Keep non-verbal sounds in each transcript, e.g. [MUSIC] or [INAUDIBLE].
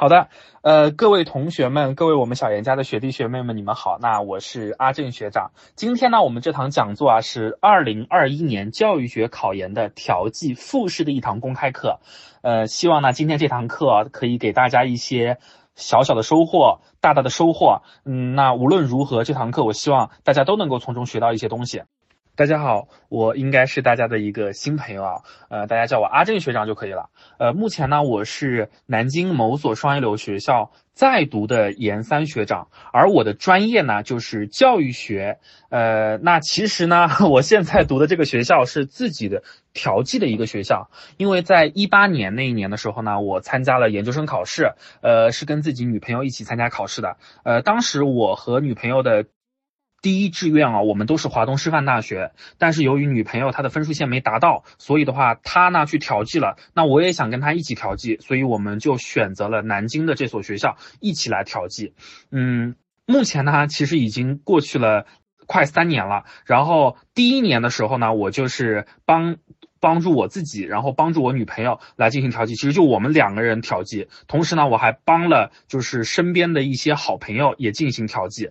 好的，呃，各位同学们，各位我们小严家的学弟学妹们，你们好。那我是阿正学长。今天呢，我们这堂讲座啊是二零二一年教育学考研的调剂复试的一堂公开课。呃，希望呢今天这堂课可以给大家一些小小的收获，大大的收获。嗯，那无论如何，这堂课我希望大家都能够从中学到一些东西。大家好，我应该是大家的一个新朋友啊，呃，大家叫我阿正学长就可以了。呃，目前呢，我是南京某所双一流学校在读的研三学长，而我的专业呢就是教育学。呃，那其实呢，[LAUGHS] 我现在读的这个学校是自己的调剂的一个学校，因为在一八年那一年的时候呢，我参加了研究生考试，呃，是跟自己女朋友一起参加考试的。呃，当时我和女朋友的。第一志愿啊，我们都是华东师范大学，但是由于女朋友她的分数线没达到，所以的话她呢去调剂了。那我也想跟她一起调剂，所以我们就选择了南京的这所学校一起来调剂。嗯，目前呢其实已经过去了快三年了。然后第一年的时候呢，我就是帮帮助我自己，然后帮助我女朋友来进行调剂，其实就我们两个人调剂。同时呢，我还帮了就是身边的一些好朋友也进行调剂。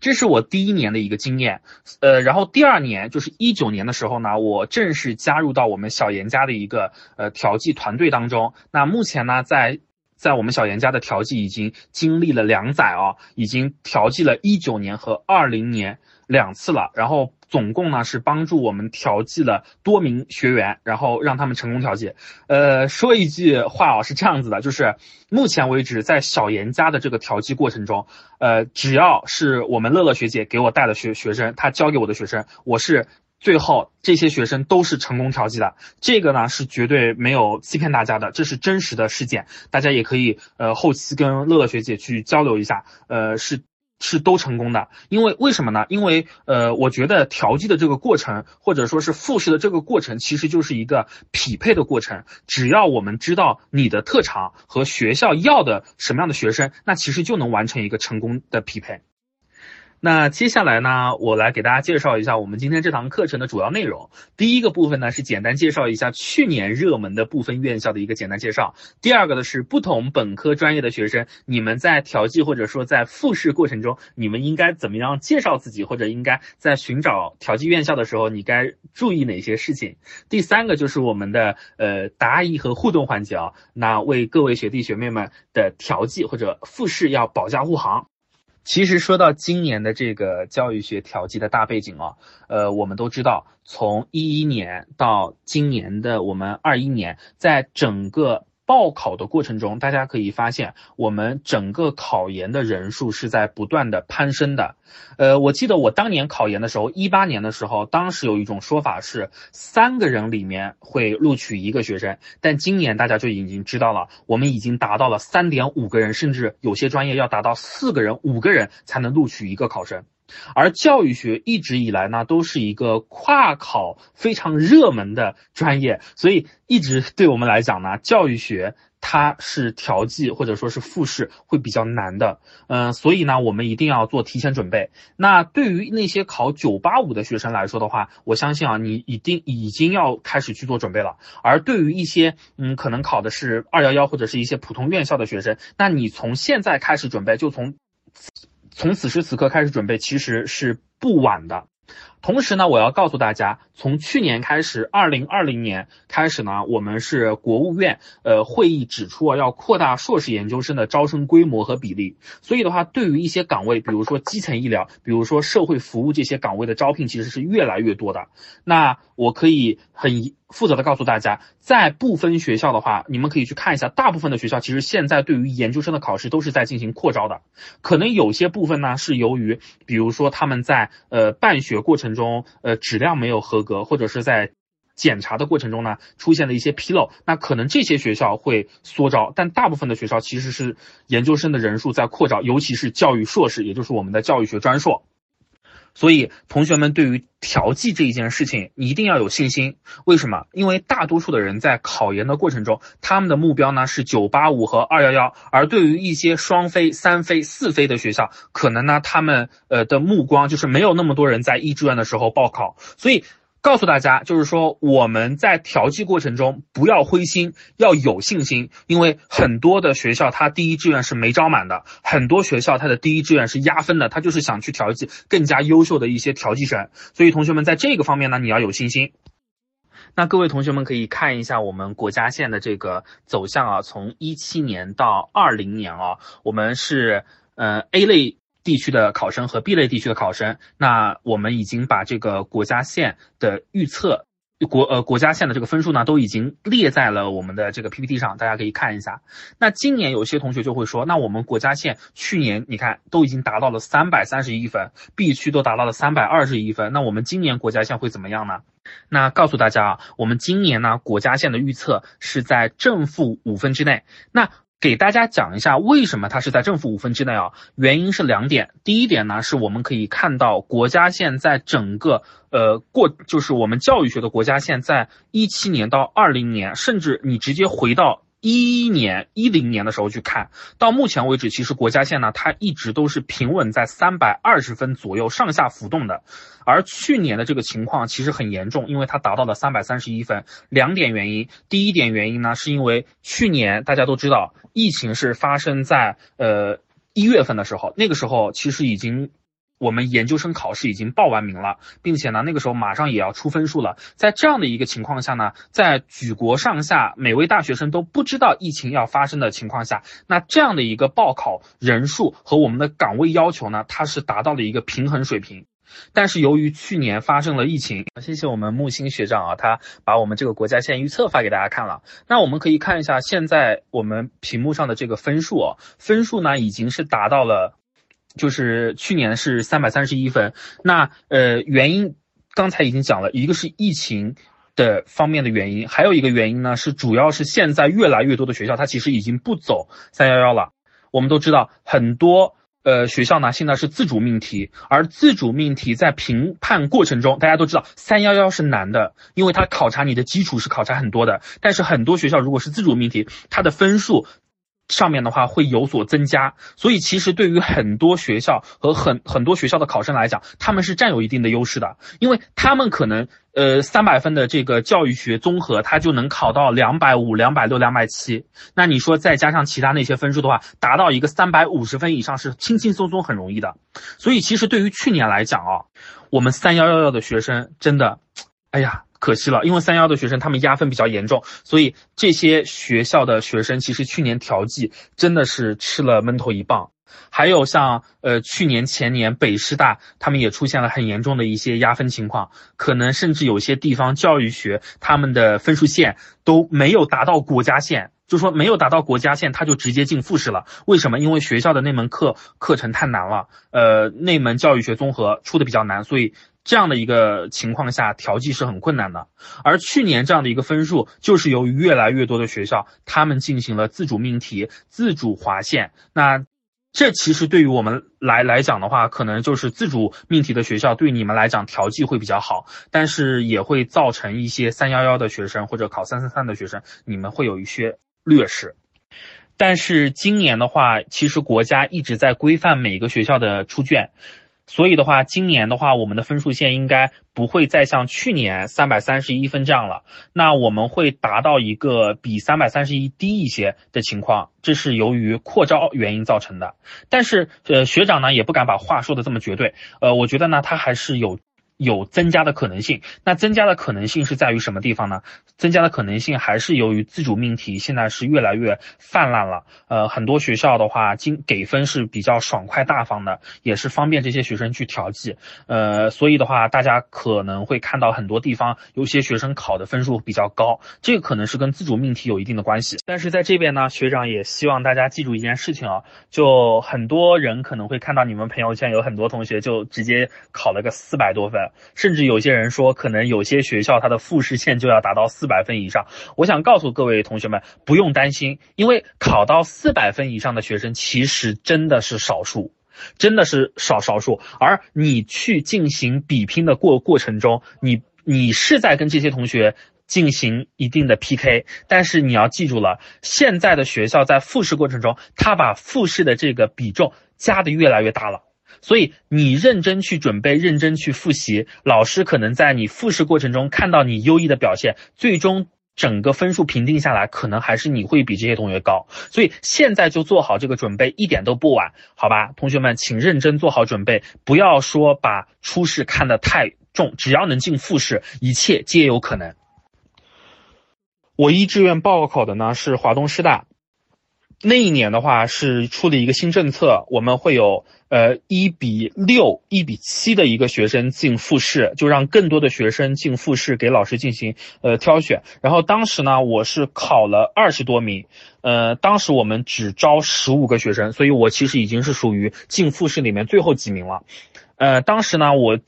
这是我第一年的一个经验，呃，然后第二年就是一九年的时候呢，我正式加入到我们小严家的一个呃调剂团队当中。那目前呢，在在我们小严家的调剂已经经历了两载啊，已经调剂了一九年和二零年两次了，然后。总共呢是帮助我们调剂了多名学员，然后让他们成功调剂。呃，说一句话啊，是这样子的，就是目前为止在小严家的这个调剂过程中，呃，只要是我们乐乐学姐给我带的学学生，她教给我的学生，我是最后这些学生都是成功调剂的。这个呢是绝对没有欺骗大家的，这是真实的事件，大家也可以呃后期跟乐乐学姐去交流一下，呃是。是都成功的，因为为什么呢？因为呃，我觉得调剂的这个过程，或者说是复试的这个过程，其实就是一个匹配的过程。只要我们知道你的特长和学校要的什么样的学生，那其实就能完成一个成功的匹配。那接下来呢，我来给大家介绍一下我们今天这堂课程的主要内容。第一个部分呢是简单介绍一下去年热门的部分院校的一个简单介绍。第二个呢是不同本科专业的学生，你们在调剂或者说在复试过程中，你们应该怎么样介绍自己，或者应该在寻找调剂院校的时候，你该注意哪些事情？第三个就是我们的呃答疑和互动环节啊，那为各位学弟学妹们的调剂或者复试要保驾护航。其实说到今年的这个教育学调剂的大背景啊，呃，我们都知道，从一一年到今年的我们二一年，在整个。报考的过程中，大家可以发现，我们整个考研的人数是在不断的攀升的。呃，我记得我当年考研的时候，一八年的时候，当时有一种说法是三个人里面会录取一个学生，但今年大家就已经知道了，我们已经达到了三点五个人，甚至有些专业要达到四个人、五个人才能录取一个考生。而教育学一直以来呢，都是一个跨考非常热门的专业，所以一直对我们来讲呢，教育学它是调剂或者说是复试会比较难的，嗯，所以呢，我们一定要做提前准备。那对于那些考九八五的学生来说的话，我相信啊，你一定已经要开始去做准备了。而对于一些嗯，可能考的是二幺幺或者是一些普通院校的学生，那你从现在开始准备，就从。从此时此刻开始准备，其实是不晚的。同时呢，我要告诉大家，从去年开始，二零二零年开始呢，我们是国务院呃会议指出啊，要扩大硕士研究生的招生规模和比例。所以的话，对于一些岗位，比如说基层医疗，比如说社会服务这些岗位的招聘，其实是越来越多的。那我可以很负责的告诉大家，在部分学校的话，你们可以去看一下，大部分的学校其实现在对于研究生的考试都是在进行扩招的。可能有些部分呢，是由于比如说他们在呃办学过程。中呃质量没有合格，或者是在检查的过程中呢出现了一些纰漏，那可能这些学校会缩招，但大部分的学校其实是研究生的人数在扩招，尤其是教育硕士，也就是我们的教育学专硕。所以同学们对于调剂这一件事情，一定要有信心。为什么？因为大多数的人在考研的过程中，他们的目标呢是九八五和二幺幺，而对于一些双非、三非、四非的学校，可能呢他们呃的目光就是没有那么多人在一志愿的时候报考，所以。告诉大家，就是说我们在调剂过程中不要灰心，要有信心，因为很多的学校它第一志愿是没招满的，很多学校它的第一志愿是压分的，它就是想去调剂更加优秀的一些调剂生。所以同学们在这个方面呢，你要有信心。那各位同学们可以看一下我们国家线的这个走向啊，从一七年到二零年啊，我们是呃 A 类地区的考生和 B 类地区的考生，那我们已经把这个国家线的预测。国呃国家线的这个分数呢，都已经列在了我们的这个 PPT 上，大家可以看一下。那今年有些同学就会说，那我们国家线去年你看都已经达到了三百三十一分，B 区都达到了三百二十一分，那我们今年国家线会怎么样呢？那告诉大家啊，我们今年呢国家线的预测是在正负五分之内。那给大家讲一下为什么它是在正负五分之内啊？原因是两点。第一点呢，是我们可以看到国家线在整个呃过，就是我们教育学的国家线，在一七年到二零年，甚至你直接回到。一一年、一零年的时候去看到目前为止，其实国家线呢，它一直都是平稳在三百二十分左右上下浮动的。而去年的这个情况其实很严重，因为它达到了三百三十一分。两点原因，第一点原因呢，是因为去年大家都知道，疫情是发生在呃一月份的时候，那个时候其实已经。我们研究生考试已经报完名了，并且呢，那个时候马上也要出分数了。在这样的一个情况下呢，在举国上下每位大学生都不知道疫情要发生的情况下，那这样的一个报考人数和我们的岗位要求呢，它是达到了一个平衡水平。但是由于去年发生了疫情，谢谢我们木星学长啊，他把我们这个国家线预测发给大家看了。那我们可以看一下现在我们屏幕上的这个分数哦，分数呢已经是达到了。就是去年是三百三十一分，那呃原因刚才已经讲了一个是疫情的方面的原因，还有一个原因呢是主要是现在越来越多的学校它其实已经不走三幺幺了。我们都知道很多呃学校呢现在是自主命题，而自主命题在评判过程中，大家都知道三幺幺是难的，因为它考察你的基础是考察很多的，但是很多学校如果是自主命题，它的分数。上面的话会有所增加，所以其实对于很多学校和很很多学校的考生来讲，他们是占有一定的优势的，因为他们可能呃三百分的这个教育学综合，他就能考到两百五、两百六、两百七。那你说再加上其他那些分数的话，达到一个三百五十分以上是轻轻松松很容易的。所以其实对于去年来讲啊，我们三幺幺幺的学生真的，哎呀。可惜了，因为三幺的学生他们压分比较严重，所以这些学校的学生其实去年调剂真的是吃了闷头一棒。还有像呃去年前年北师大他们也出现了很严重的一些压分情况，可能甚至有些地方教育学他们的分数线都没有达到国家线，就说没有达到国家线他就直接进复试了。为什么？因为学校的那门课课程太难了，呃那门教育学综合出的比较难，所以。这样的一个情况下，调剂是很困难的。而去年这样的一个分数，就是由于越来越多的学校，他们进行了自主命题、自主划线。那这其实对于我们来来讲的话，可能就是自主命题的学校对你们来讲调剂会比较好，但是也会造成一些三幺幺的学生或者考三三三的学生，你们会有一些劣势。但是今年的话，其实国家一直在规范每个学校的出卷。所以的话，今年的话，我们的分数线应该不会再像去年三百三十一分这样了。那我们会达到一个比三百三十一低一些的情况，这是由于扩招原因造成的。但是，呃，学长呢也不敢把话说的这么绝对。呃，我觉得呢，他还是有。有增加的可能性，那增加的可能性是在于什么地方呢？增加的可能性还是由于自主命题现在是越来越泛滥了。呃，很多学校的话，经给分是比较爽快大方的，也是方便这些学生去调剂。呃，所以的话，大家可能会看到很多地方有些学生考的分数比较高，这个可能是跟自主命题有一定的关系。但是在这边呢，学长也希望大家记住一件事情啊，就很多人可能会看到你们朋友圈有很多同学就直接考了个四百多分。甚至有些人说，可能有些学校它的复试线就要达到四百分以上。我想告诉各位同学们，不用担心，因为考到四百分以上的学生其实真的是少数，真的是少少数。而你去进行比拼的过过程中，你你是在跟这些同学进行一定的 PK，但是你要记住了，现在的学校在复试过程中，他把复试的这个比重加的越来越大了。所以你认真去准备，认真去复习，老师可能在你复试过程中看到你优异的表现，最终整个分数评定下来，可能还是你会比这些同学高。所以现在就做好这个准备，一点都不晚，好吧？同学们，请认真做好准备，不要说把初试看得太重，只要能进复试，一切皆有可能。我一志愿报考的呢是华东师大。那一年的话是出了一个新政策，我们会有呃一比六、一比七的一个学生进复试，就让更多的学生进复试，给老师进行呃挑选。然后当时呢，我是考了二十多名，呃，当时我们只招十五个学生，所以我其实已经是属于进复试里面最后几名了。呃，当时呢，我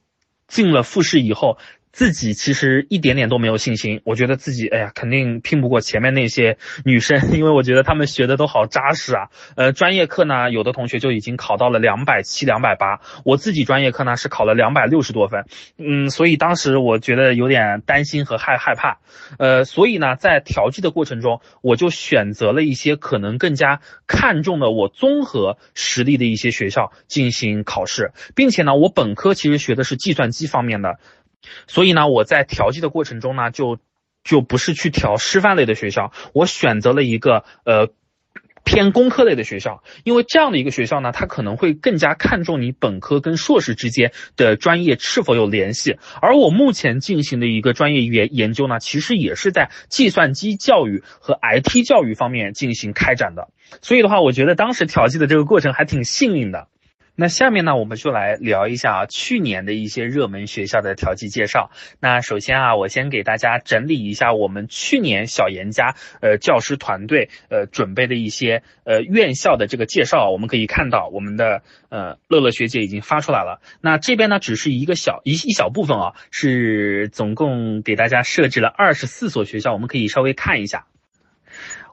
进了复试以后。自己其实一点点都没有信心，我觉得自己哎呀，肯定拼不过前面那些女生，[LAUGHS] 因为我觉得她们学的都好扎实啊。呃，专业课呢，有的同学就已经考到了两百七、两百八，我自己专业课呢是考了两百六十多分，嗯，所以当时我觉得有点担心和害害怕，呃，所以呢，在调剂的过程中，我就选择了一些可能更加看重的我综合实力的一些学校进行考试，并且呢，我本科其实学的是计算机方面的。所以呢，我在调剂的过程中呢，就就不是去调师范类的学校，我选择了一个呃偏工科类的学校，因为这样的一个学校呢，它可能会更加看重你本科跟硕士之间的专业是否有联系。而我目前进行的一个专业研研究呢，其实也是在计算机教育和 IT 教育方面进行开展的。所以的话，我觉得当时调剂的这个过程还挺幸运的。那下面呢，我们就来聊一下啊，去年的一些热门学校的调剂介绍。那首先啊，我先给大家整理一下我们去年小严家呃教师团队呃准备的一些呃院校的这个介绍。我们可以看到，我们的呃乐乐学姐已经发出来了。那这边呢，只是一个小一一小部分啊，是总共给大家设置了二十四所学校，我们可以稍微看一下。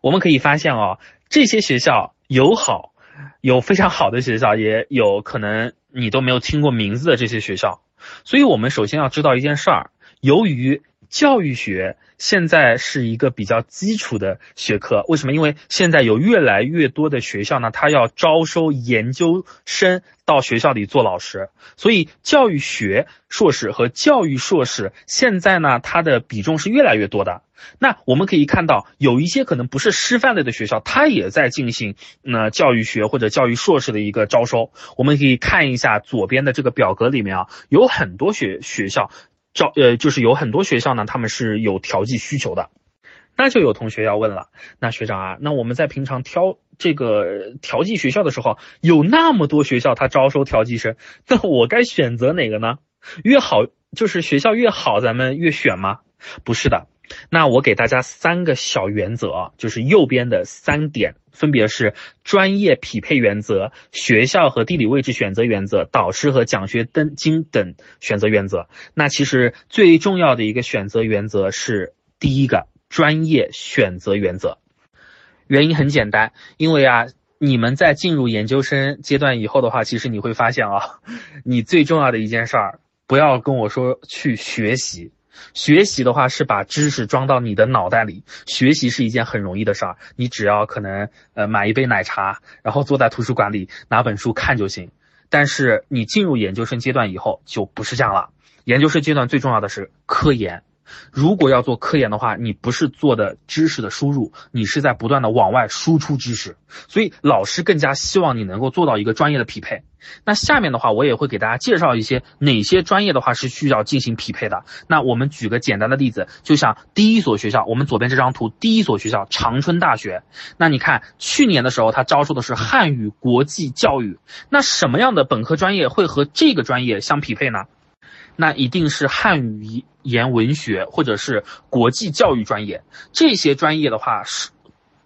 我们可以发现哦，这些学校有好。有非常好的学校，也有可能你都没有听过名字的这些学校，所以我们首先要知道一件事儿，由于教育学现在是一个比较基础的学科，为什么？因为现在有越来越多的学校呢，它要招收研究生到学校里做老师，所以教育学硕士和教育硕士现在呢，它的比重是越来越多的。那我们可以看到，有一些可能不是师范类的学校，它也在进行那教育学或者教育硕士的一个招收。我们可以看一下左边的这个表格里面啊，有很多学学校招呃，就是有很多学校呢，他们是有调剂需求的。那就有同学要问了，那学长啊，那我们在平常挑这个调剂学校的时候，有那么多学校他招收调剂生，那我该选择哪个呢？越好就是学校越好，咱们越选吗？不是的。那我给大家三个小原则啊，就是右边的三点，分别是专业匹配原则、学校和地理位置选择原则、导师和奖学金等选择原则。那其实最重要的一个选择原则是第一个专业选择原则。原因很简单，因为啊，你们在进入研究生阶段以后的话，其实你会发现啊，你最重要的一件事儿，不要跟我说去学习。学习的话是把知识装到你的脑袋里，学习是一件很容易的事儿，你只要可能呃买一杯奶茶，然后坐在图书馆里拿本书看就行。但是你进入研究生阶段以后就不是这样了，研究生阶段最重要的是科研。如果要做科研的话，你不是做的知识的输入，你是在不断的往外输出知识，所以老师更加希望你能够做到一个专业的匹配。那下面的话，我也会给大家介绍一些哪些专业的话是需要进行匹配的。那我们举个简单的例子，就像第一所学校，我们左边这张图，第一所学校长春大学。那你看去年的时候，它招收的是汉语国际教育。那什么样的本科专业会和这个专业相匹配呢？那一定是汉语言文学或者是国际教育专业，这些专业的话是，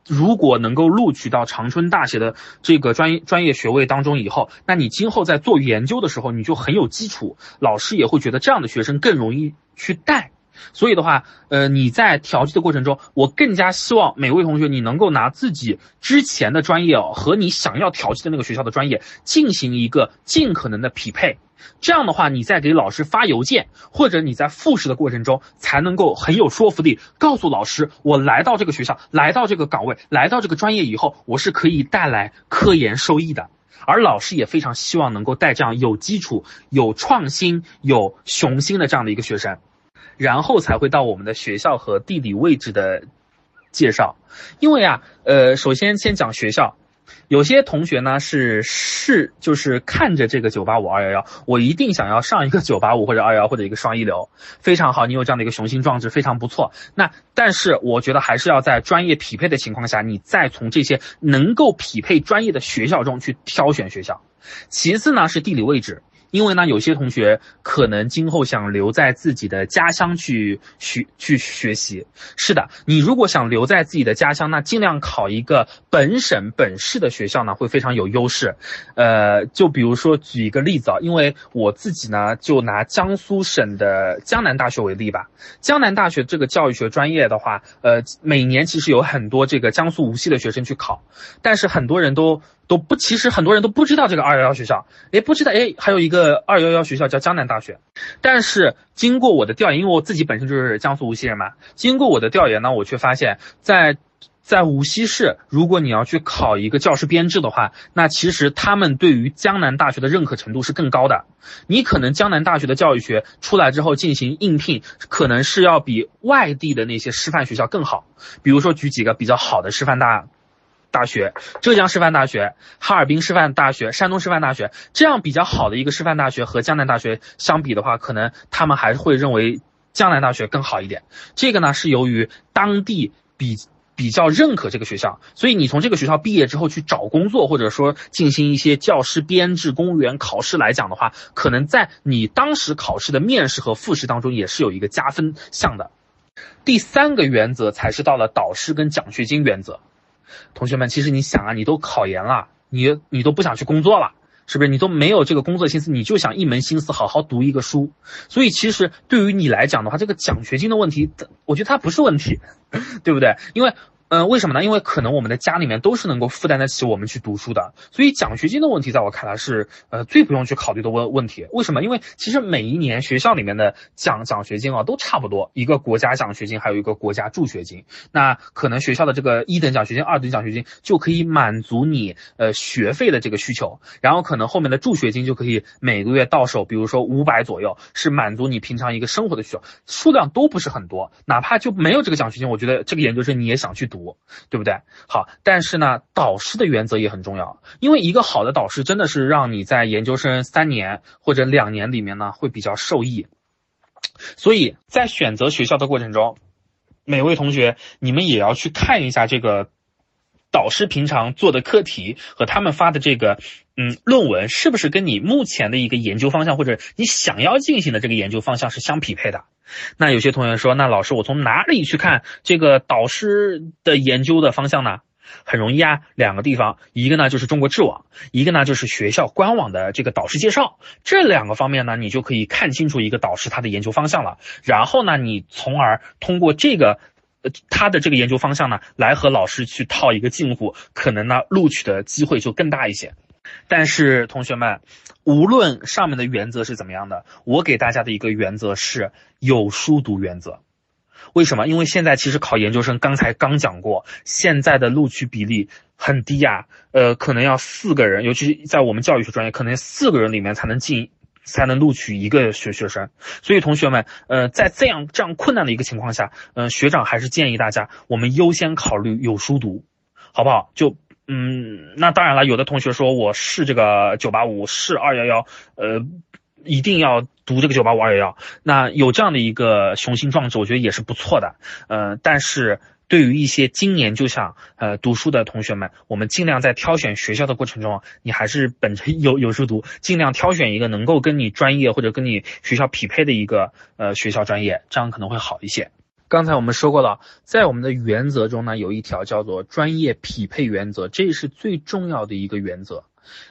如果能够录取到长春大学的这个专业专业学位当中以后，那你今后在做研究的时候，你就很有基础，老师也会觉得这样的学生更容易去带。所以的话，呃，你在调剂的过程中，我更加希望每位同学你能够拿自己之前的专业哦和你想要调剂的那个学校的专业进行一个尽可能的匹配。这样的话，你在给老师发邮件，或者你在复试的过程中，才能够很有说服力，告诉老师，我来到这个学校，来到这个岗位，来到这个专业以后，我是可以带来科研收益的。而老师也非常希望能够带这样有基础、有创新、有雄心的这样的一个学生，然后才会到我们的学校和地理位置的介绍。因为啊，呃，首先先讲学校。有些同学呢是是就是看着这个九八五二幺幺，我一定想要上一个九八五 [LAUGHS] 或者二幺或者一个双一流，非常好，你有这样的一个雄心壮志，非常不错。那但是我觉得还是要在专业匹配的情况下，你再从这些能够匹配专业的学校中去挑选学校。其次呢是地理位置。因为呢，有些同学可能今后想留在自己的家乡去学去学习。是的，你如果想留在自己的家乡，那尽量考一个本省本市的学校呢，会非常有优势。呃，就比如说举一个例子啊，因为我自己呢，就拿江苏省的江南大学为例吧。江南大学这个教育学专业的话，呃，每年其实有很多这个江苏无锡的学生去考，但是很多人都。都不，其实很多人都不知道这个二幺幺学校，哎，不知道，哎，还有一个二幺幺学校叫江南大学。但是经过我的调研，因为我自己本身就是江苏无锡人嘛，经过我的调研呢，我却发现，在在无锡市，如果你要去考一个教师编制的话，那其实他们对于江南大学的认可程度是更高的。你可能江南大学的教育学出来之后进行应聘，可能是要比外地的那些师范学校更好。比如说举几个比较好的师范大。大学，浙江师范大学、哈尔滨师范大学、山东师范大学，这样比较好的一个师范大学和江南大学相比的话，可能他们还是会认为江南大学更好一点。这个呢，是由于当地比比较认可这个学校，所以你从这个学校毕业之后去找工作，或者说进行一些教师编制、公务员考试来讲的话，可能在你当时考试的面试和复试当中也是有一个加分项的。第三个原则才是到了导师跟奖学金原则。同学们，其实你想啊，你都考研了，你你都不想去工作了，是不是？你都没有这个工作心思，你就想一门心思好好读一个书。所以其实对于你来讲的话，这个奖学金的问题，我觉得它不是问题，[LAUGHS] 对不对？因为。嗯，为什么呢？因为可能我们的家里面都是能够负担得起我们去读书的，所以奖学金的问题在我看来是呃最不用去考虑的问问题。为什么？因为其实每一年学校里面的奖奖学金啊都差不多，一个国家奖学金，还有一个国家助学金。那可能学校的这个一等奖学金、二等奖学金就可以满足你呃学费的这个需求，然后可能后面的助学金就可以每个月到手，比如说五百左右，是满足你平常一个生活的需求，数量都不是很多。哪怕就没有这个奖学金，我觉得这个研究生你也想去读。对不对？好，但是呢，导师的原则也很重要，因为一个好的导师真的是让你在研究生三年或者两年里面呢会比较受益。所以在选择学校的过程中，每位同学你们也要去看一下这个导师平常做的课题和他们发的这个嗯论文是不是跟你目前的一个研究方向或者你想要进行的这个研究方向是相匹配的。那有些同学说，那老师，我从哪里去看这个导师的研究的方向呢？很容易啊，两个地方，一个呢就是中国智网，一个呢就是学校官网的这个导师介绍，这两个方面呢，你就可以看清楚一个导师他的研究方向了。然后呢，你从而通过这个，呃，他的这个研究方向呢，来和老师去套一个近乎，可能呢录取的机会就更大一些。但是同学们，无论上面的原则是怎么样的，我给大家的一个原则是有书读原则。为什么？因为现在其实考研究生，刚才刚讲过，现在的录取比例很低呀，呃，可能要四个人，尤其是在我们教育学专业，可能四个人里面才能进，才能录取一个学学生。所以同学们，呃，在这样这样困难的一个情况下，嗯，学长还是建议大家，我们优先考虑有书读，好不好？就。嗯，那当然了，有的同学说我是这个九八五，是二幺幺，呃，一定要读这个九八五二幺幺。那有这样的一个雄心壮志，我觉得也是不错的。呃，但是对于一些今年就想呃读书的同学们，我们尽量在挑选学校的过程中，你还是本着 [LAUGHS] 有有书读，尽量挑选一个能够跟你专业或者跟你学校匹配的一个呃学校专业，这样可能会好一些。刚才我们说过了，在我们的原则中呢，有一条叫做专业匹配原则，这是最重要的一个原则。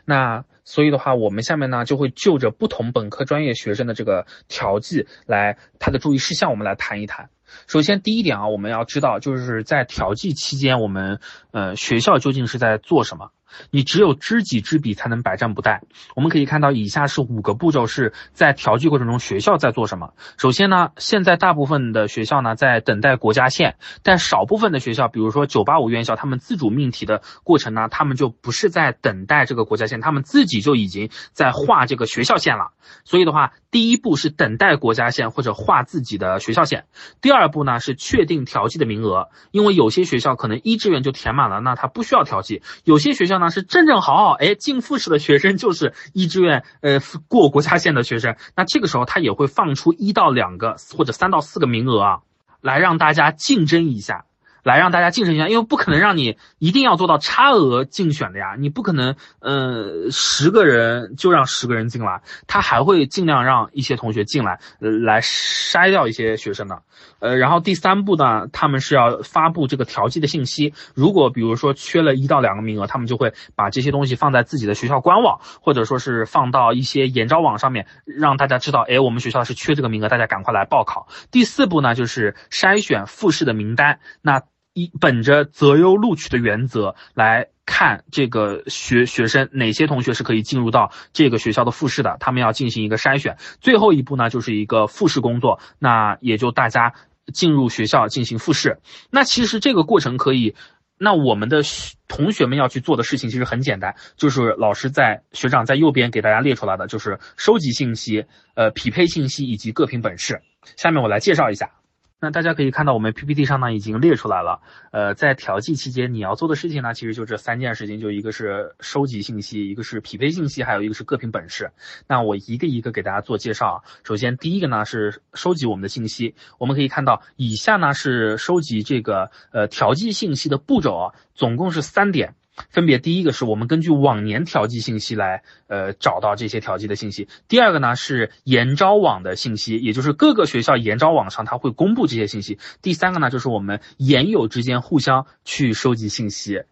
那所以的话，我们下面呢就会就着不同本科专业学生的这个调剂来，他的注意事项，我们来谈一谈。首先，第一点啊，我们要知道就是在调剂期间，我们呃学校究竟是在做什么？你只有知己知彼，才能百战不殆。我们可以看到，以下是五个步骤，是在调剂过程中学校在做什么。首先呢，现在大部分的学校呢在等待国家线，但少部分的学校，比如说九八五院校，他们自主命题的过程呢，他们就不是在等待这个国家线，他们自己就已经在画这个学校线了。所以的话，第一步是等待国家线或者画自己的学校线。第二步呢是确定调剂的名额，因为有些学校可能一志愿就填满了，那他不需要调剂；有些学校呢是正正好好，哎，进复试的学生就是一志愿呃过国家线的学生，那这个时候他也会放出一到两个或者三到四个名额啊，来让大家竞争一下。来让大家竞争一下，因为不可能让你一定要做到差额竞选的呀，你不可能，呃，十个人就让十个人进来，他还会尽量让一些同学进来，来筛掉一些学生的，呃，然后第三步呢，他们是要发布这个调剂的信息，如果比如说缺了一到两个名额，他们就会把这些东西放在自己的学校官网，或者说是放到一些研招网上面，让大家知道，哎，我们学校是缺这个名额，大家赶快来报考。第四步呢，就是筛选复试的名单，那。一本着择优录取的原则来看这个学学生哪些同学是可以进入到这个学校的复试的，他们要进行一个筛选。最后一步呢，就是一个复试工作，那也就大家进入学校进行复试。那其实这个过程可以，那我们的同学们要去做的事情其实很简单，就是老师在学长在右边给大家列出来的，就是收集信息、呃匹配信息以及各凭本事。下面我来介绍一下。那大家可以看到，我们 PPT 上呢已经列出来了。呃，在调剂期间，你要做的事情呢，其实就这三件事情，就一个是收集信息，一个是匹配信息，还有一个是各凭本事。那我一个一个给大家做介绍。首先，第一个呢是收集我们的信息。我们可以看到，以下呢是收集这个呃调剂信息的步骤啊，总共是三点。分别第一个是我们根据往年调剂信息来，呃，找到这些调剂的信息。第二个呢是研招网的信息，也就是各个学校研招网上它会公布这些信息。第三个呢就是我们研友之间互相去收集信息。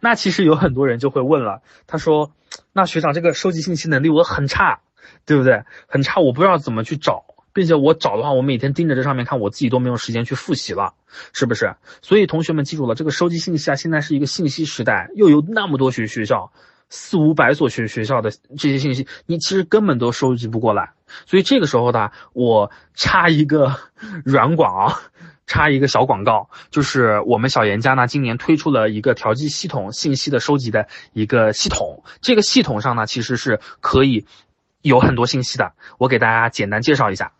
那其实有很多人就会问了，他说，那学长这个收集信息能力我很差，对不对？很差，我不知道怎么去找。并且我找的话，我每天盯着这上面看，我自己都没有时间去复习了，是不是？所以同学们记住了，这个收集信息啊，现在是一个信息时代，又有那么多学学校，四五百所学学校的这些信息，你其实根本都收集不过来。所以这个时候呢，我插一个软广啊，插一个小广告，就是我们小严家呢，今年推出了一个调剂系统信息的收集的一个系统，这个系统上呢，其实是可以有很多信息的，我给大家简单介绍一下。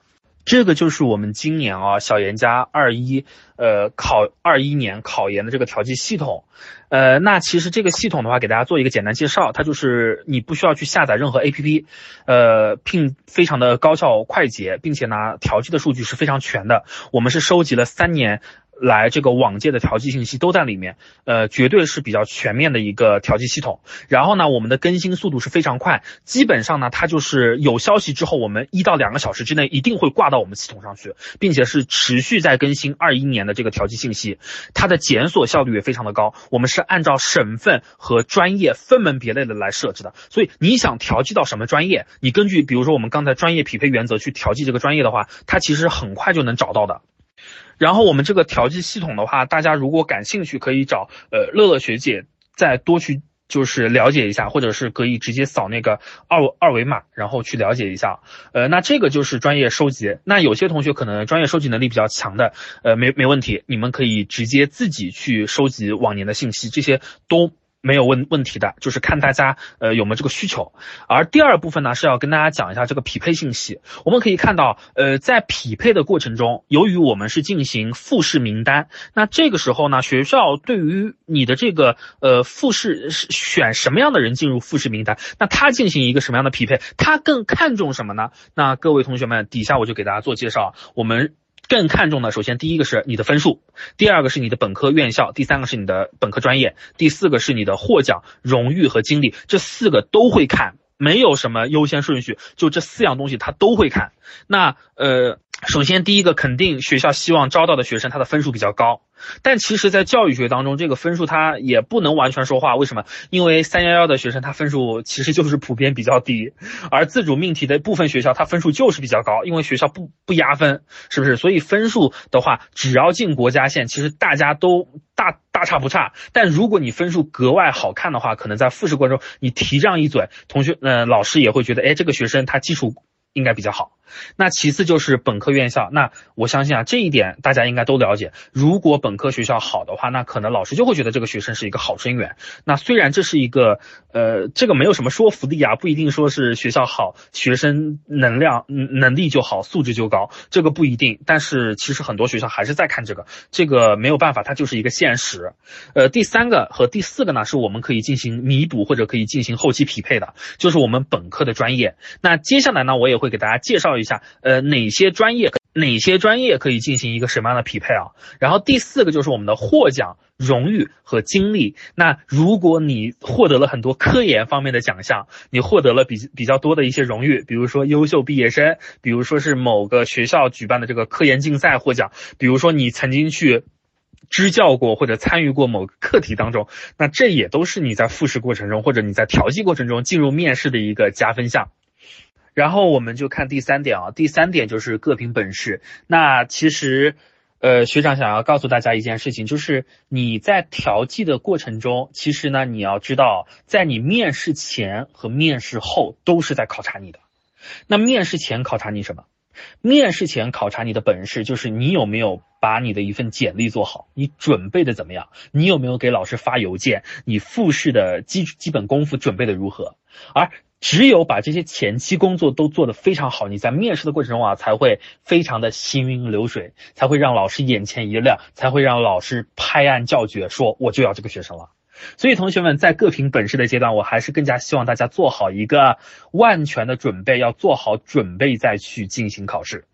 这个就是我们今年啊小严家二一呃考二一年考研的这个调剂系统，呃，那其实这个系统的话，给大家做一个简单介绍，它就是你不需要去下载任何 APP，呃，并非常的高效快捷，并且呢调剂的数据是非常全的，我们是收集了三年。来，这个往届的调剂信息都在里面，呃，绝对是比较全面的一个调剂系统。然后呢，我们的更新速度是非常快，基本上呢，它就是有消息之后，我们一到两个小时之内一定会挂到我们系统上去，并且是持续在更新二一年的这个调剂信息。它的检索效率也非常的高，我们是按照省份和专业分门别类的来设置的。所以你想调剂到什么专业，你根据比如说我们刚才专业匹配原则去调剂这个专业的话，它其实很快就能找到的。然后我们这个调剂系统的话，大家如果感兴趣，可以找呃乐乐学姐再多去就是了解一下，或者是可以直接扫那个二二维码，然后去了解一下。呃，那这个就是专业收集。那有些同学可能专业收集能力比较强的，呃，没没问题，你们可以直接自己去收集往年的信息，这些都。没有问问题的，就是看大家呃有没有这个需求。而第二部分呢，是要跟大家讲一下这个匹配信息。我们可以看到，呃，在匹配的过程中，由于我们是进行复试名单，那这个时候呢，学校对于你的这个呃复试选什么样的人进入复试名单，那他进行一个什么样的匹配，他更看重什么呢？那各位同学们，底下我就给大家做介绍，我们。更看重的，首先第一个是你的分数，第二个是你的本科院校，第三个是你的本科专业，第四个是你的获奖荣誉和经历，这四个都会看，没有什么优先顺序，就这四样东西他都会看。那呃，首先，第一个肯定学校希望招到的学生他的分数比较高，但其实，在教育学当中，这个分数它也不能完全说话。为什么？因为三幺幺的学生他分数其实就是普遍比较低，而自主命题的部分学校他分数就是比较高，因为学校不不压分，是不是？所以分数的话，只要进国家线，其实大家都大大差不差。但如果你分数格外好看的话，可能在复试过程中你提这样一嘴，同学呃老师也会觉得，哎，这个学生他基础。应该比较好。那其次就是本科院校，那我相信啊，这一点大家应该都了解。如果本科学校好的话，那可能老师就会觉得这个学生是一个好生源。那虽然这是一个呃，这个没有什么说服力啊，不一定说是学校好，学生能量能力就好，素质就高，这个不一定。但是其实很多学校还是在看这个，这个没有办法，它就是一个现实。呃，第三个和第四个呢，是我们可以进行弥补或者可以进行后期匹配的，就是我们本科的专业。那接下来呢，我也会。给大家介绍一下，呃，哪些专业哪些专业可以进行一个什么样的匹配啊？然后第四个就是我们的获奖荣誉和经历。那如果你获得了很多科研方面的奖项，你获得了比比较多的一些荣誉，比如说优秀毕业生，比如说是某个学校举办的这个科研竞赛获奖，比如说你曾经去支教过或者参与过某个课题当中，那这也都是你在复试过程中或者你在调剂过程中进入面试的一个加分项。然后我们就看第三点啊，第三点就是各凭本事。那其实，呃，学长想要告诉大家一件事情，就是你在调剂的过程中，其实呢，你要知道，在你面试前和面试后都是在考察你的。那面试前考察你什么？面试前考察你的本事，就是你有没有把你的一份简历做好，你准备的怎么样，你有没有给老师发邮件，你复试的基基本功夫准备的如何，而。只有把这些前期工作都做得非常好，你在面试的过程中啊，才会非常的行云流水，才会让老师眼前一亮，才会让老师拍案叫绝，说我就要这个学生了。所以同学们在各凭本事的阶段，我还是更加希望大家做好一个万全的准备，要做好准备再去进行考试。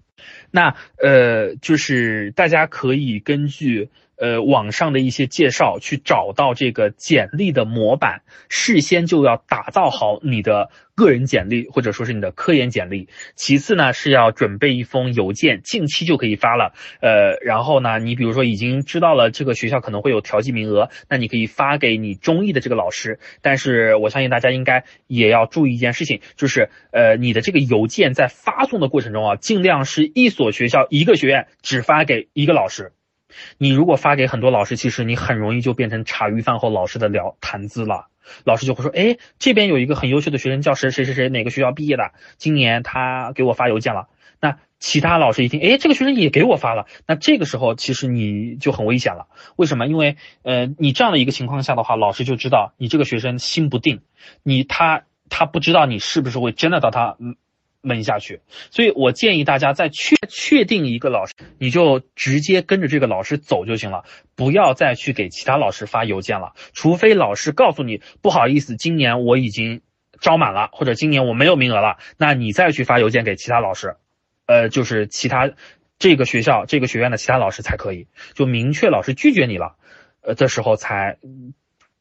那呃，就是大家可以根据。呃，网上的一些介绍，去找到这个简历的模板，事先就要打造好你的个人简历，或者说是你的科研简历。其次呢，是要准备一封邮件，近期就可以发了。呃，然后呢，你比如说已经知道了这个学校可能会有调剂名额，那你可以发给你中意的这个老师。但是我相信大家应该也要注意一件事情，就是呃，你的这个邮件在发送的过程中啊，尽量是一所学校一个学院只发给一个老师。你如果发给很多老师，其实你很容易就变成茶余饭后老师的聊谈资了。老师就会说，哎，这边有一个很优秀的学生，叫谁谁谁谁，哪个学校毕业的，今年他给我发邮件了。那其他老师一听，哎，这个学生也给我发了，那这个时候其实你就很危险了。为什么？因为呃，你这样的一个情况下的话，老师就知道你这个学生心不定，你他他不知道你是不是会真的到他。闷下去，所以我建议大家在确确定一个老师，你就直接跟着这个老师走就行了，不要再去给其他老师发邮件了。除非老师告诉你不好意思，今年我已经招满了，或者今年我没有名额了，那你再去发邮件给其他老师，呃，就是其他这个学校这个学院的其他老师才可以，就明确老师拒绝你了，呃的时候才。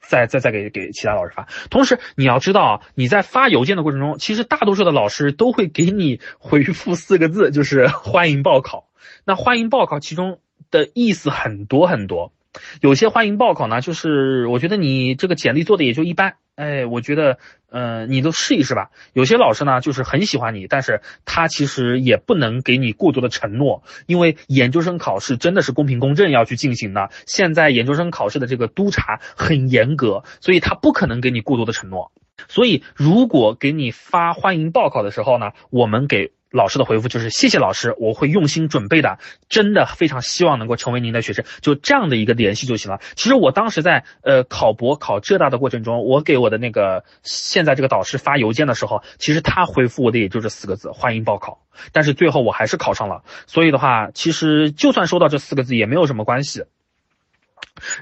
再再再给给其他老师发，同时你要知道啊，你在发邮件的过程中，其实大多数的老师都会给你回复四个字，就是欢迎报考。那欢迎报考其中的意思很多很多，有些欢迎报考呢，就是我觉得你这个简历做的也就一般。哎，我觉得，呃，你都试一试吧。有些老师呢，就是很喜欢你，但是他其实也不能给你过多的承诺，因为研究生考试真的是公平公正要去进行的。现在研究生考试的这个督查很严格，所以他不可能给你过多的承诺。所以，如果给你发欢迎报考的时候呢，我们给。老师的回复就是谢谢老师，我会用心准备的，真的非常希望能够成为您的学生，就这样的一个联系就行了。其实我当时在呃考博考浙大的过程中，我给我的那个现在这个导师发邮件的时候，其实他回复我的也就这四个字，欢迎报考。但是最后我还是考上了，所以的话，其实就算收到这四个字也没有什么关系。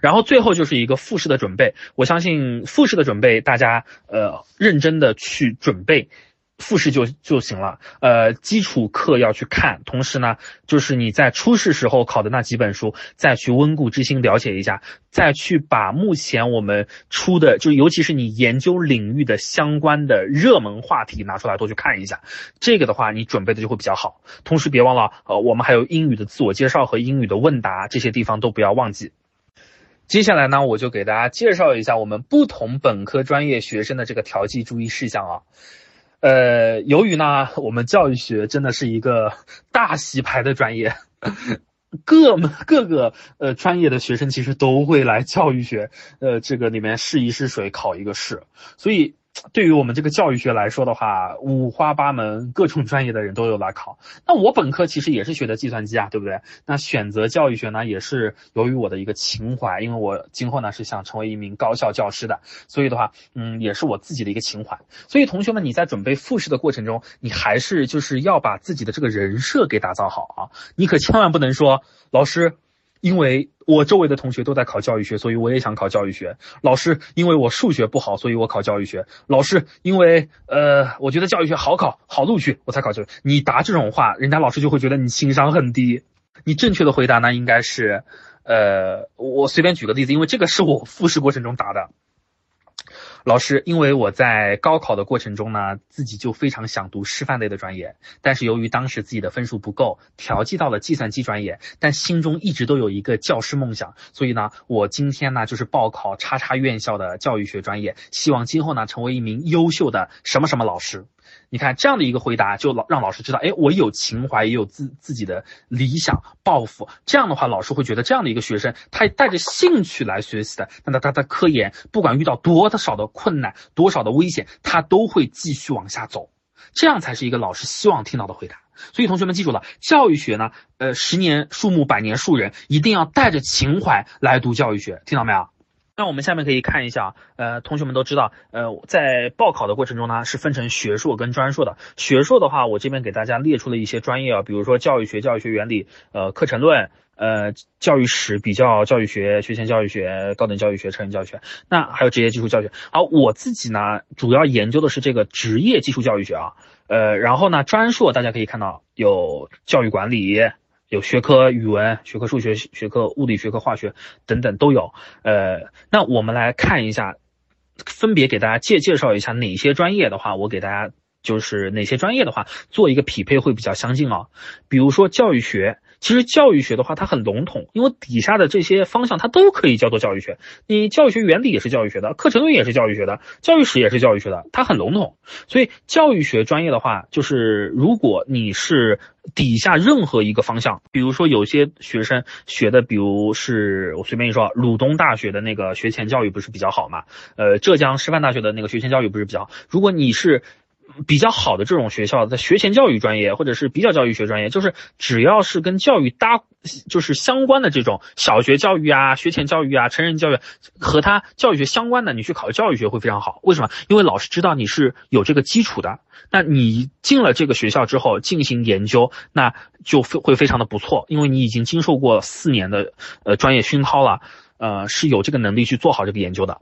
然后最后就是一个复试的准备，我相信复试的准备大家呃认真的去准备。复试就就行了，呃，基础课要去看，同时呢，就是你在初试时候考的那几本书，再去温故知新了解一下，再去把目前我们出的，就尤其是你研究领域的相关的热门话题拿出来多去看一下，这个的话你准备的就会比较好。同时别忘了，呃，我们还有英语的自我介绍和英语的问答，这些地方都不要忘记。接下来呢，我就给大家介绍一下我们不同本科专业学生的这个调剂注意事项啊。呃，由于呢，我们教育学真的是一个大洗牌的专业，[LAUGHS] 各门各个呃专业的学生其实都会来教育学，呃，这个里面试一试水，考一个试，所以。对于我们这个教育学来说的话，五花八门、各种专业的人都有来考。那我本科其实也是学的计算机啊，对不对？那选择教育学呢，也是由于我的一个情怀，因为我今后呢是想成为一名高校教师的，所以的话，嗯，也是我自己的一个情怀。所以同学们，你在准备复试的过程中，你还是就是要把自己的这个人设给打造好啊！你可千万不能说老师。因为我周围的同学都在考教育学，所以我也想考教育学。老师，因为我数学不好，所以我考教育学。老师，因为呃，我觉得教育学好考，好录取，我才考教育。你答这种话，人家老师就会觉得你情商很低。你正确的回答呢，应该是，呃，我随便举个例子，因为这个是我复试过程中答的。老师，因为我在高考的过程中呢，自己就非常想读师范类的专业，但是由于当时自己的分数不够，调剂到了计算机专业，但心中一直都有一个教师梦想，所以呢，我今天呢就是报考叉叉院校的教育学专业，希望今后呢成为一名优秀的什么什么老师。你看这样的一个回答，就老让老师知道，哎，我有情怀，也有自自己的理想抱负。这样的话，老师会觉得这样的一个学生，他带着兴趣来学习的，那他他的科研，不管遇到多少的困难，多少的危险，他都会继续往下走。这样才是一个老师希望听到的回答。所以同学们记住了，教育学呢，呃，十年树木，百年树人，一定要带着情怀来读教育学，听到没有？那我们下面可以看一下，呃，同学们都知道，呃，在报考的过程中呢，是分成学硕跟专硕的。学硕的话，我这边给大家列出了一些专业啊，比如说教育学、教育学原理、呃，课程论、呃，教育史、比较教育学、学前教育学、高等教育学、成人教育学，那还有职业技术教育学。而我自己呢，主要研究的是这个职业技术教育学啊，呃，然后呢，专硕大家可以看到有教育管理。有学科语文、学科数学、学科物理、学科化学等等都有。呃，那我们来看一下，分别给大家介介绍一下哪些专业的话，我给大家就是哪些专业的话做一个匹配会比较相近啊。比如说教育学。其实教育学的话，它很笼统，因为底下的这些方向它都可以叫做教育学。你教育学原理也是教育学的，课程论也是教育学的，教育史也是教育学的，它很笼统。所以教育学专业的话，就是如果你是底下任何一个方向，比如说有些学生学的，比如是我随便一说，鲁东大学的那个学前教育不是比较好嘛？呃，浙江师范大学的那个学前教育不是比较好？如果你是。比较好的这种学校，在学前教育专业或者是比较教育学专业，就是只要是跟教育搭，就是相关的这种小学教育啊、学前教育啊、成人教育和他教育学相关的，你去考教育学会非常好。为什么？因为老师知道你是有这个基础的，那你进了这个学校之后进行研究，那就会非常的不错，因为你已经经受过四年的呃专业熏陶了，呃是有这个能力去做好这个研究的。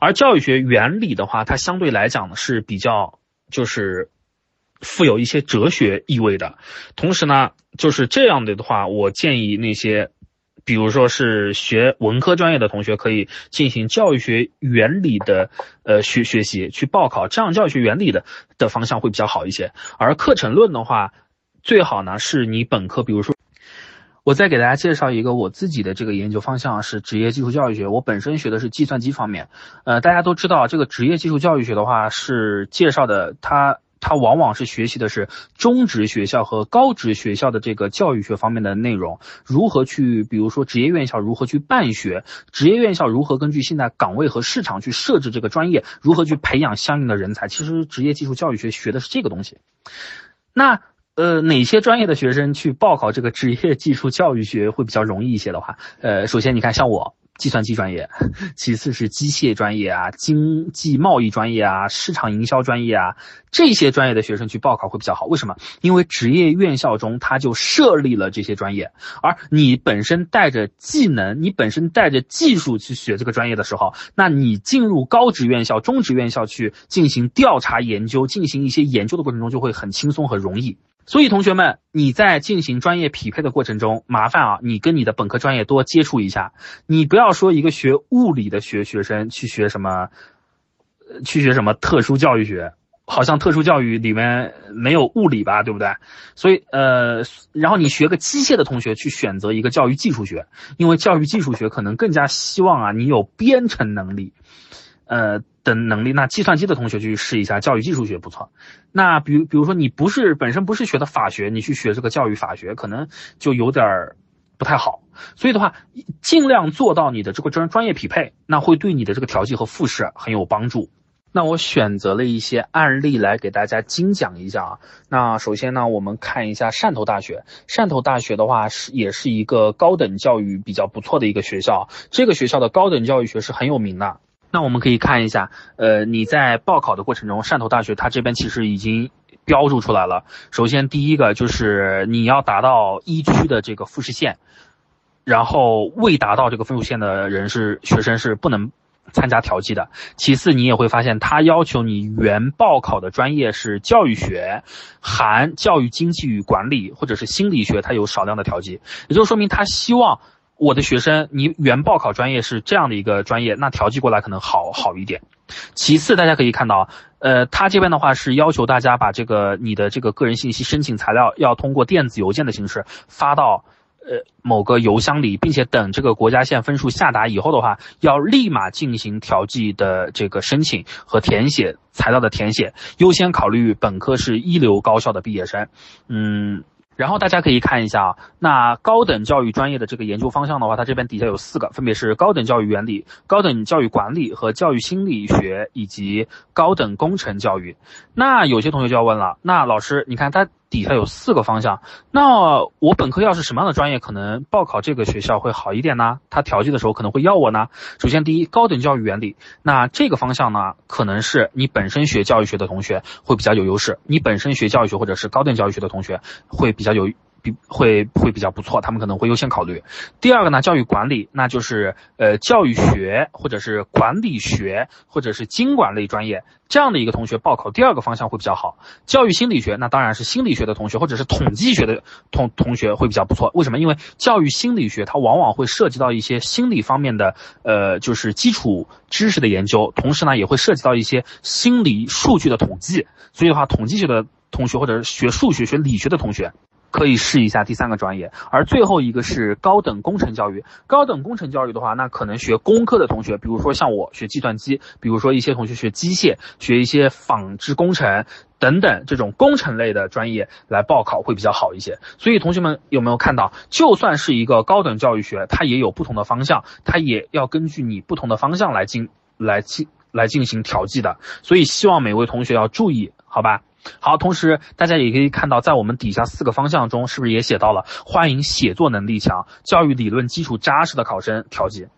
而教育学原理的话，它相对来讲呢是比较就是富有一些哲学意味的。同时呢，就是这样的的话，我建议那些，比如说是学文科专业的同学，可以进行教育学原理的呃学学习，去报考这样教育学原理的的方向会比较好一些。而课程论的话，最好呢是你本科，比如说。我再给大家介绍一个我自己的这个研究方向是职业技术教育学。我本身学的是计算机方面。呃，大家都知道这个职业技术教育学的话是介绍的，它它往往是学习的是中职学校和高职学校的这个教育学方面的内容，如何去，比如说职业院校如何去办学，职业院校如何根据现在岗位和市场去设置这个专业，如何去培养相应的人才。其实职业技术教育学学的是这个东西。那。呃，哪些专业的学生去报考这个职业技术教育学会比较容易一些的话？呃，首先你看，像我计算机专业，[LAUGHS] 其次是机械专业啊、经济贸易专业啊、市场营销专业啊这些专业的学生去报考会比较好。为什么？因为职业院校中它就设立了这些专业，而你本身带着技能，你本身带着技术去学这个专业的时候，那你进入高职院校、中职院校去进行调查研究、进行一些研究的过程中，就会很轻松、很容易。所以，同学们，你在进行专业匹配的过程中，麻烦啊，你跟你的本科专业多接触一下。你不要说一个学物理的学学生去学什么，去学什么特殊教育学，好像特殊教育里面没有物理吧，对不对？所以，呃，然后你学个机械的同学去选择一个教育技术学，因为教育技术学可能更加希望啊，你有编程能力。呃，等能力，那计算机的同学去试一下教育技术学不错。那比如，比如说你不是本身不是学的法学，你去学这个教育法学，可能就有点不太好。所以的话，尽量做到你的这个专专业匹配，那会对你的这个调剂和复试很有帮助。那我选择了一些案例来给大家精讲一下啊。那首先呢，我们看一下汕头大学。汕头大学的话是也是一个高等教育比较不错的一个学校，这个学校的高等教育学是很有名的。那我们可以看一下，呃，你在报考的过程中，汕头大学它这边其实已经标注出来了。首先第一个就是你要达到一区的这个复试线，然后未达到这个分数线的人是学生是不能参加调剂的。其次，你也会发现他要求你原报考的专业是教育学，含教育经济与管理或者是心理学，它有少量的调剂，也就说明他希望。我的学生，你原报考专业是这样的一个专业，那调剂过来可能好好一点。其次，大家可以看到，呃，他这边的话是要求大家把这个你的这个个人信息申请材料要通过电子邮件的形式发到呃某个邮箱里，并且等这个国家线分数下达以后的话，要立马进行调剂的这个申请和填写材料的填写，优先考虑本科是一流高校的毕业生。嗯。然后大家可以看一下啊，那高等教育专业的这个研究方向的话，它这边底下有四个，分别是高等教育原理、高等教育管理和教育心理学以及高等工程教育。那有些同学就要问了，那老师，你看它。底下有四个方向，那我本科要是什么样的专业，可能报考这个学校会好一点呢？他调剂的时候可能会要我呢。首先，第一，高等教育原理，那这个方向呢，可能是你本身学教育学的同学会比较有优势，你本身学教育学或者是高等教育学的同学会比较有。比会会比较不错，他们可能会优先考虑。第二个呢，教育管理，那就是呃教育学或者是管理学或者是经管类专业这样的一个同学报考第二个方向会比较好。教育心理学，那当然是心理学的同学或者是统计学的同同学会比较不错。为什么？因为教育心理学它往往会涉及到一些心理方面的呃就是基础知识的研究，同时呢也会涉及到一些心理数据的统计。所以的话，统计学的同学或者是学数学学理学的同学。可以试一下第三个专业，而最后一个是高等工程教育。高等工程教育的话，那可能学工科的同学，比如说像我学计算机，比如说一些同学学机械，学一些纺织工程等等这种工程类的专业来报考会比较好一些。所以同学们有没有看到，就算是一个高等教育学，它也有不同的方向，它也要根据你不同的方向来进来进来进行调剂的。所以希望每位同学要注意，好吧？好，同时大家也可以看到，在我们底下四个方向中，是不是也写到了欢迎写作能力强、教育理论基础扎实的考生调剂？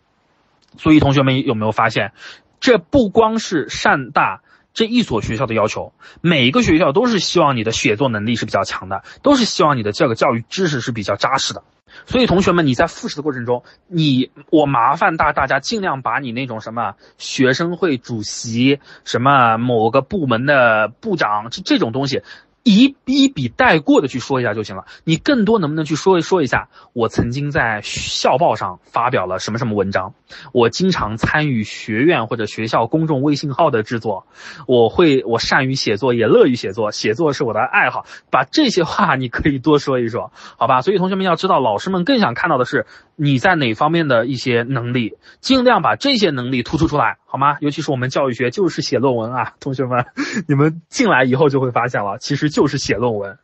所以同学们有没有发现，这不光是汕大这一所学校的要求，每一个学校都是希望你的写作能力是比较强的，都是希望你的这个教育知识是比较扎实的。所以同学们，你在复试的过程中，你我麻烦大大家尽量把你那种什么学生会主席、什么某个部门的部长这这种东西。一一笔带过的去说一下就行了。你更多能不能去说一说一下？我曾经在校报上发表了什么什么文章？我经常参与学院或者学校公众微信号的制作。我会，我善于写作，也乐于写作，写作是我的爱好。把这些话你可以多说一说，好吧？所以同学们要知道，老师们更想看到的是你在哪方面的一些能力，尽量把这些能力突出出来。好吗？尤其是我们教育学就是写论文啊，[LAUGHS] 同学们，[LAUGHS] 你们进来以后就会发现了，其实就是写论文。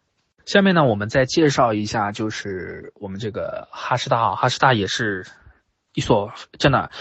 下面呢，我们再介绍一下，就是我们这个哈师大啊，哈师大也是一所真的，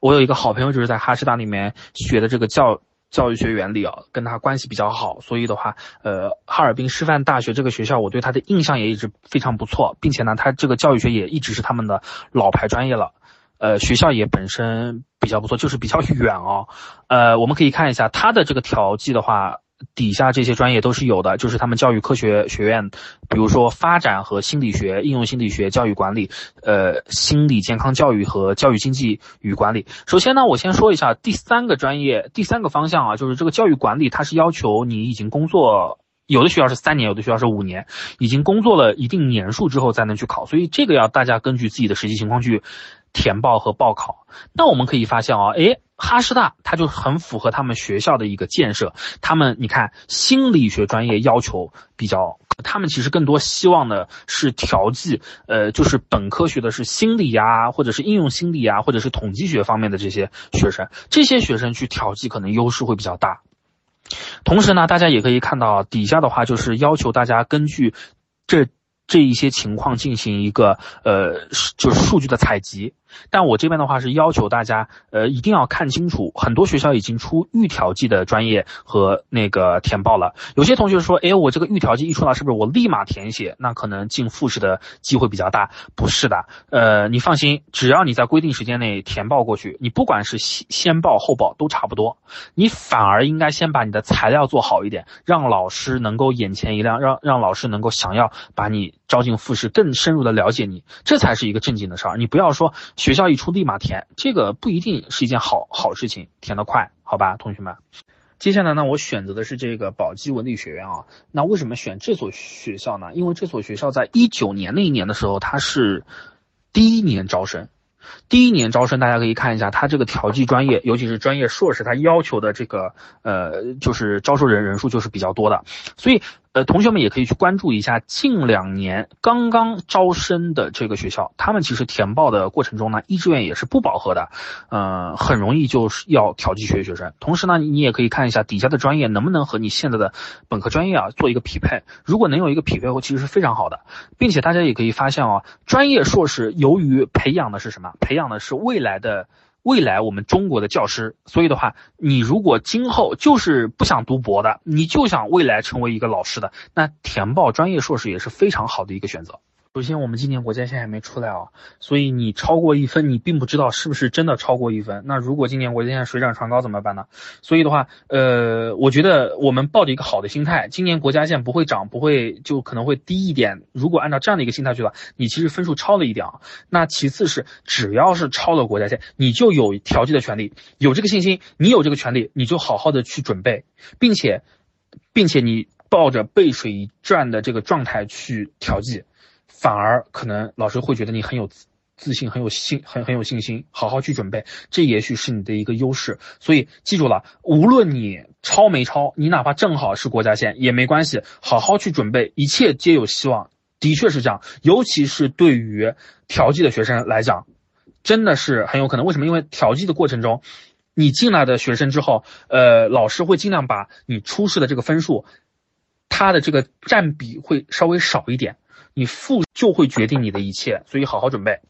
我有一个好朋友就是在哈师大里面学的这个教教育学原理啊，跟他关系比较好，所以的话，呃，哈尔滨师范大学这个学校，我对他的印象也一直非常不错，并且呢，他这个教育学也一直是他们的老牌专业了。呃，学校也本身比较不错，就是比较远哦。呃，我们可以看一下它的这个调剂的话。底下这些专业都是有的，就是他们教育科学学院，比如说发展和心理学、应用心理学、教育管理，呃，心理健康教育和教育经济与管理。首先呢，我先说一下第三个专业，第三个方向啊，就是这个教育管理，它是要求你已经工作，有的学校是三年，有的学校是五年，已经工作了一定年数之后才能去考，所以这个要大家根据自己的实际情况去填报和报考。那我们可以发现啊，诶。哈师大，它就很符合他们学校的一个建设。他们，你看，心理学专业要求比较，他们其实更多希望的是调剂，呃，就是本科学的是心理啊，或者是应用心理啊，或者是统计学方面的这些学生，这些学生去调剂可能优势会比较大。同时呢，大家也可以看到底下的话，就是要求大家根据这这一些情况进行一个，呃，就是数据的采集。但我这边的话是要求大家，呃，一定要看清楚，很多学校已经出预调剂的专业和那个填报了。有些同学说，哎，我这个预调剂一出来，是不是我立马填写？那可能进复试的机会比较大。不是的，呃，你放心，只要你在规定时间内填报过去，你不管是先先报后报都差不多。你反而应该先把你的材料做好一点，让老师能够眼前一亮，让让老师能够想要把你招进复试，更深入的了解你，这才是一个正经的事儿。你不要说。学校一出立马填，这个不一定是一件好好事情。填得快，好吧，同学们。接下来呢，我选择的是这个宝鸡文理学院啊。那为什么选这所学校呢？因为这所学校在一九年那一年的时候，它是第一年招生。第一年招生，大家可以看一下，它这个调剂专业，尤其是专业硕士，它要求的这个呃，就是招收人人数就是比较多的，所以。呃，同学们也可以去关注一下近两年刚刚招生的这个学校，他们其实填报的过程中呢，一志愿也是不饱和的，呃，很容易就是要调剂学学生。同时呢，你也可以看一下底下的专业能不能和你现在的本科专业啊做一个匹配。如果能有一个匹配，其实是非常好的，并且大家也可以发现啊，专业硕士由于培养的是什么？培养的是未来的。未来我们中国的教师，所以的话，你如果今后就是不想读博的，你就想未来成为一个老师的，那填报专业硕士也是非常好的一个选择。首先，我们今年国家线还没出来啊，所以你超过一分，你并不知道是不是真的超过一分。那如果今年国家线水涨船高怎么办呢？所以的话，呃，我觉得我们抱着一个好的心态，今年国家线不会涨，不会就可能会低一点。如果按照这样的一个心态去了，你其实分数超了一点啊。那其次是，只要是超了国家线，你就有调剂的权利，有这个信心，你有这个权利，你就好好的去准备，并且，并且你抱着背水一战的这个状态去调剂。反而可能老师会觉得你很有自信，很有信，很很有信心，好好去准备，这也许是你的一个优势。所以记住了，无论你超没超，你哪怕正好是国家线也没关系，好好去准备，一切皆有希望。的确是这样，尤其是对于调剂的学生来讲，真的是很有可能。为什么？因为调剂的过程中，你进来的学生之后，呃，老师会尽量把你初试的这个分数，它的这个占比会稍微少一点。你付就会决定你的一切，所以好好准备。